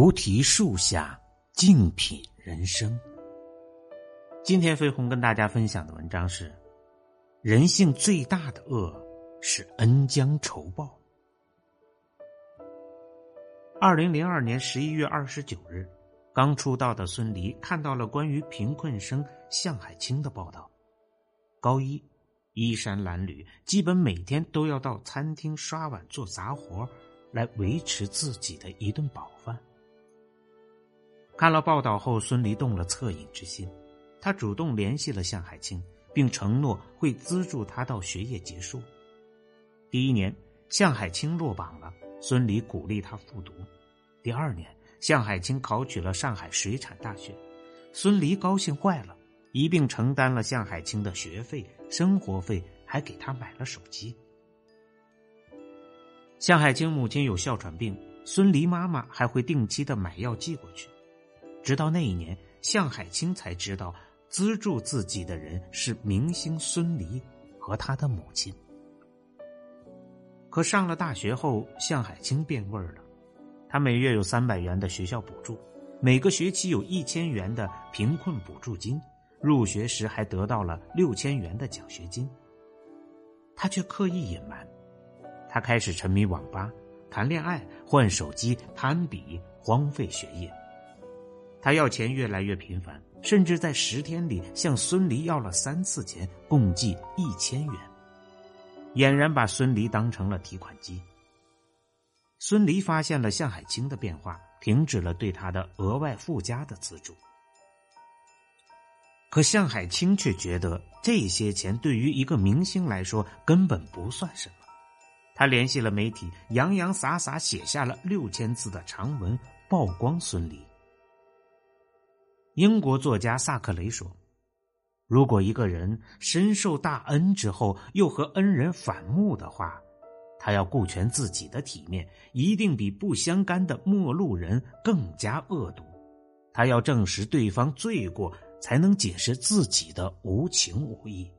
菩提树下，静品人生。今天飞鸿跟大家分享的文章是：人性最大的恶是恩将仇报。二零零二年十一月二十九日，刚出道的孙俪看到了关于贫困生向海清的报道。高一，衣衫褴褛，基本每天都要到餐厅刷碗做杂活，来维持自己的一顿饱饭。看了报道后，孙俪动了恻隐之心，他主动联系了向海清，并承诺会资助他到学业结束。第一年，向海清落榜了，孙俪鼓励他复读。第二年，向海清考取了上海水产大学，孙俪高兴坏了，一并承担了向海清的学费、生活费，还给他买了手机。向海清母亲有哮喘病，孙俪妈妈还会定期的买药寄过去。直到那一年，向海清才知道，资助自己的人是明星孙俪和他的母亲。可上了大学后，向海清变味儿了。他每月有三百元的学校补助，每个学期有一千元的贫困补助金，入学时还得到了六千元的奖学金。他却刻意隐瞒，他开始沉迷网吧、谈恋爱、换手机、攀比，荒废学业。他要钱越来越频繁，甚至在十天里向孙俪要了三次钱，共计一千元，俨然把孙俪当成了提款机。孙俪发现了向海清的变化，停止了对他的额外附加的资助。可向海清却觉得这些钱对于一个明星来说根本不算什么。他联系了媒体，洋洋洒洒写下了六千字的长文，曝光孙俪。英国作家萨克雷说：“如果一个人深受大恩之后，又和恩人反目的话，他要顾全自己的体面，一定比不相干的陌路人更加恶毒。他要证实对方罪过，才能解释自己的无情无义。”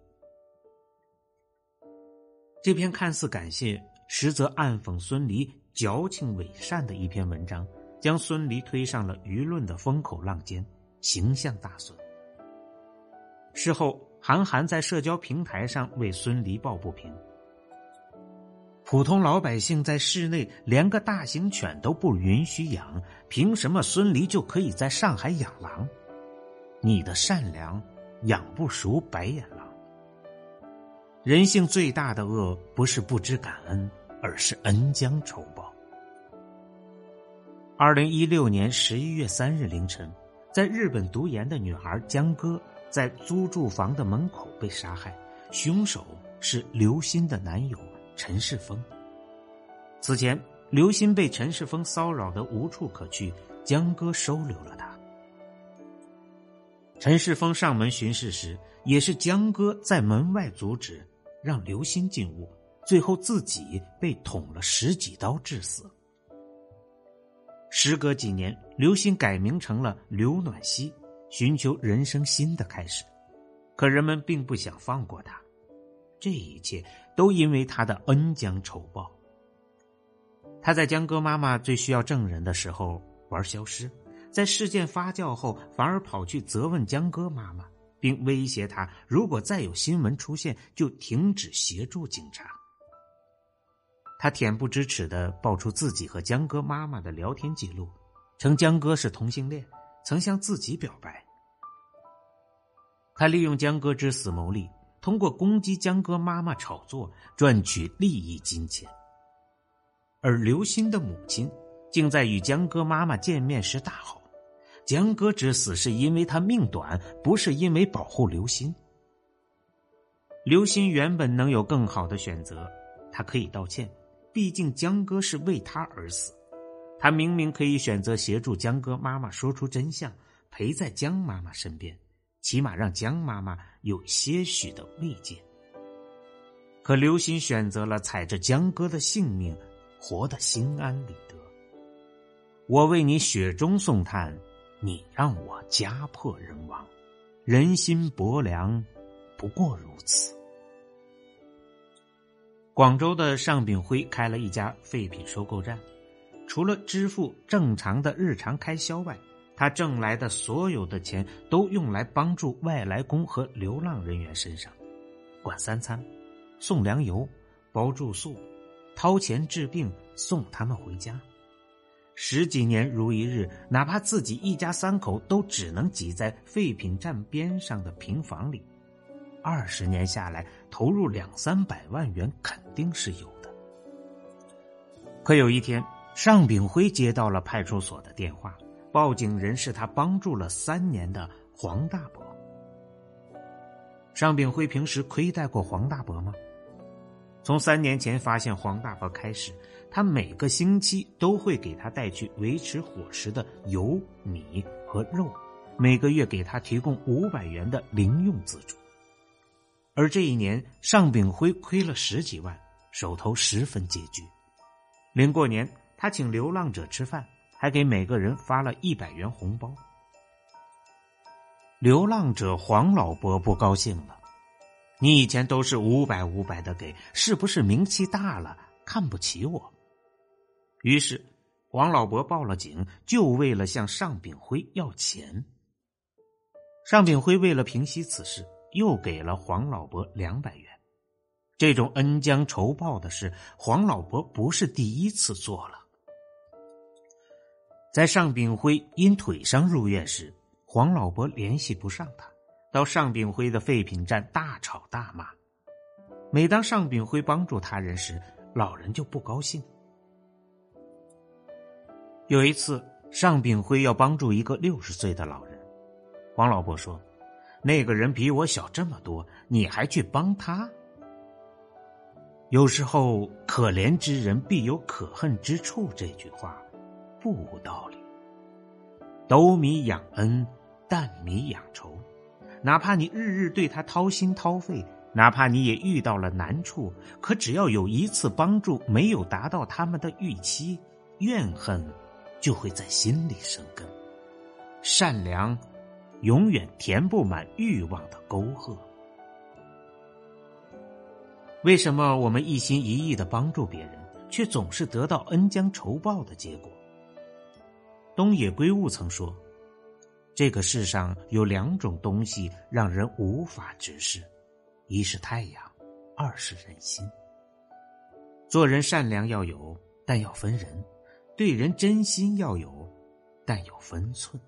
这篇看似感谢，实则暗讽孙犁矫情伪善的一篇文章，将孙犁推上了舆论的风口浪尖。形象大损。事后，韩寒在社交平台上为孙俪抱不平：普通老百姓在室内连个大型犬都不允许养，凭什么孙俪就可以在上海养狼？你的善良养不熟白眼狼。人性最大的恶，不是不知感恩，而是恩将仇报。二零一六年十一月三日凌晨。在日本读研的女孩江歌在租住房的门口被杀害，凶手是刘鑫的男友陈世峰。此前，刘鑫被陈世峰骚扰的无处可去，江歌收留了他。陈世峰上门巡视时，也是江歌在门外阻止，让刘鑫进屋，最后自己被捅了十几刀致死。时隔几年，刘鑫改名成了刘暖希，寻求人生新的开始。可人们并不想放过他，这一切都因为他的恩将仇报。他在江歌妈妈最需要证人的时候玩消失，在事件发酵后，反而跑去责问江歌妈妈，并威胁他，如果再有新闻出现，就停止协助警察。他恬不知耻的爆出自己和江歌妈妈的聊天记录，称江哥是同性恋，曾向自己表白。他利用江哥之死牟利，通过攻击江歌妈妈炒作，赚取利益金钱。而刘鑫的母亲竟在与江歌妈妈见面时大吼：“江歌之死是因为他命短，不是因为保护刘鑫。”刘鑫原本能有更好的选择，他可以道歉。毕竟江歌是为他而死，他明明可以选择协助江歌妈妈说出真相，陪在江妈妈身边，起码让江妈妈有些许的慰藉。可刘鑫选择了踩着江哥的性命，活得心安理得。我为你雪中送炭，你让我家破人亡，人心薄凉，不过如此。广州的尚炳辉开了一家废品收购站，除了支付正常的日常开销外，他挣来的所有的钱都用来帮助外来工和流浪人员身上，管三餐，送粮油，包住宿，掏钱治病，送他们回家。十几年如一日，哪怕自己一家三口都只能挤在废品站边上的平房里，二十年下来，投入两三百万元肯定是有的。可有一天，尚炳辉接到了派出所的电话，报警人是他帮助了三年的黄大伯。尚炳辉平时亏待过黄大伯吗？从三年前发现黄大伯开始。他每个星期都会给他带去维持伙食的油、米和肉，每个月给他提供五百元的零用资助。而这一年，尚炳辉亏了十几万，手头十分拮据。临过年，他请流浪者吃饭，还给每个人发了一百元红包。流浪者黄老伯不高兴了：“你以前都是五百五百的给，是不是名气大了，看不起我？”于是，黄老伯报了警，就为了向尚炳辉要钱。尚炳辉为了平息此事，又给了黄老伯两百元。这种恩将仇报的事，黄老伯不是第一次做了。在尚炳辉因腿伤入院时，黄老伯联系不上他，到尚炳辉的废品站大吵大骂。每当尚炳辉帮助他人时，老人就不高兴。有一次，尚炳辉要帮助一个六十岁的老人，黄老伯说：“那个人比我小这么多，你还去帮他？”有时候，“可怜之人必有可恨之处”这句话不无道理。斗米养恩，担米养仇。哪怕你日日对他掏心掏肺，哪怕你也遇到了难处，可只要有一次帮助没有达到他们的预期，怨恨。就会在心里生根，善良永远填不满欲望的沟壑。为什么我们一心一意的帮助别人，却总是得到恩将仇报的结果？东野圭吾曾说：“这个世上有两种东西让人无法直视，一是太阳，二是人心。做人善良要有，但要分人。”对人真心要有，但有分寸。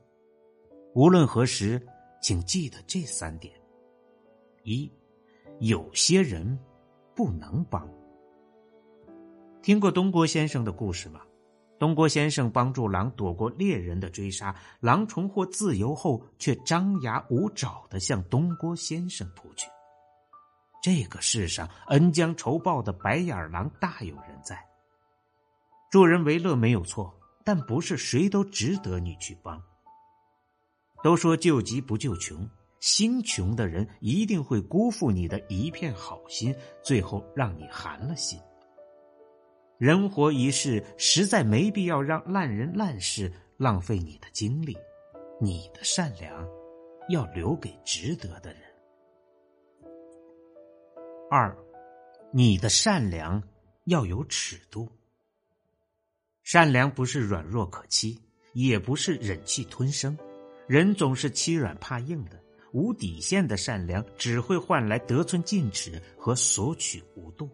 无论何时，请记得这三点：一，有些人不能帮。听过东郭先生的故事吗？东郭先生帮助狼躲过猎人的追杀，狼重获自由后，却张牙舞爪的向东郭先生扑去。这个世上恩将仇报的白眼狼大有人在。助人为乐没有错，但不是谁都值得你去帮。都说救急不救穷，心穷的人一定会辜负你的一片好心，最后让你寒了心。人活一世，实在没必要让烂人烂事浪费你的精力。你的善良，要留给值得的人。二，你的善良要有尺度。善良不是软弱可欺，也不是忍气吞声。人总是欺软怕硬的，无底线的善良只会换来得寸进尺和索取无度。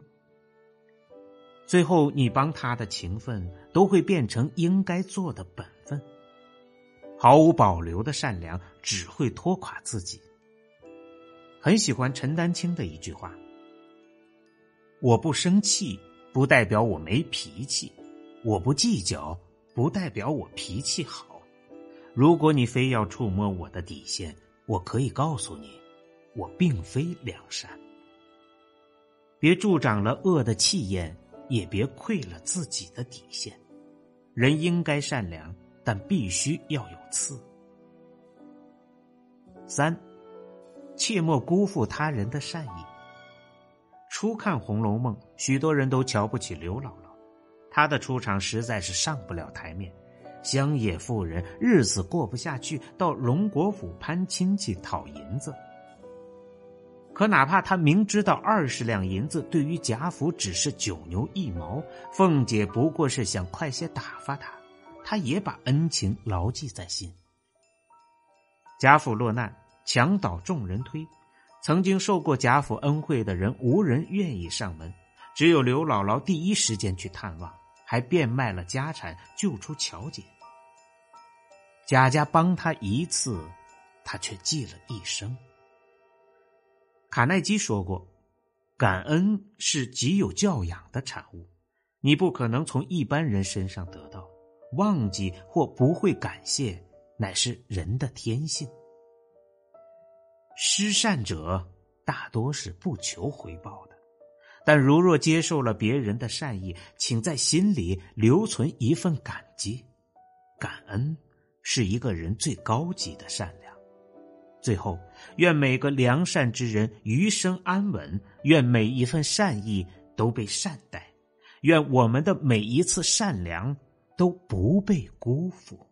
最后，你帮他的情分都会变成应该做的本分。毫无保留的善良只会拖垮自己。很喜欢陈丹青的一句话：“我不生气，不代表我没脾气。”我不计较，不代表我脾气好。如果你非要触摸我的底线，我可以告诉你，我并非良善。别助长了恶的气焰，也别亏了自己的底线。人应该善良，但必须要有刺。三，切莫辜负他人的善意。初看《红楼梦》，许多人都瞧不起刘姥姥。她的出场实在是上不了台面，乡野妇人日子过不下去，到荣国府攀亲戚讨银子。可哪怕他明知道二十两银子对于贾府只是九牛一毛，凤姐不过是想快些打发他，他也把恩情牢记在心。贾府落难，墙倒众人推，曾经受过贾府恩惠的人无人愿意上门，只有刘姥姥第一时间去探望，还变卖了家产救出乔姐。贾家帮他一次，他却记了一生。卡耐基说过：“感恩是极有教养的产物，你不可能从一般人身上得到。忘记或不会感谢，乃是人的天性。施善者大多是不求回报的，但如若接受了别人的善意，请在心里留存一份感激。感恩是一个人最高级的善良。”最后，愿每个良善之人余生安稳，愿每一份善意都被善待，愿我们的每一次善良都不被辜负。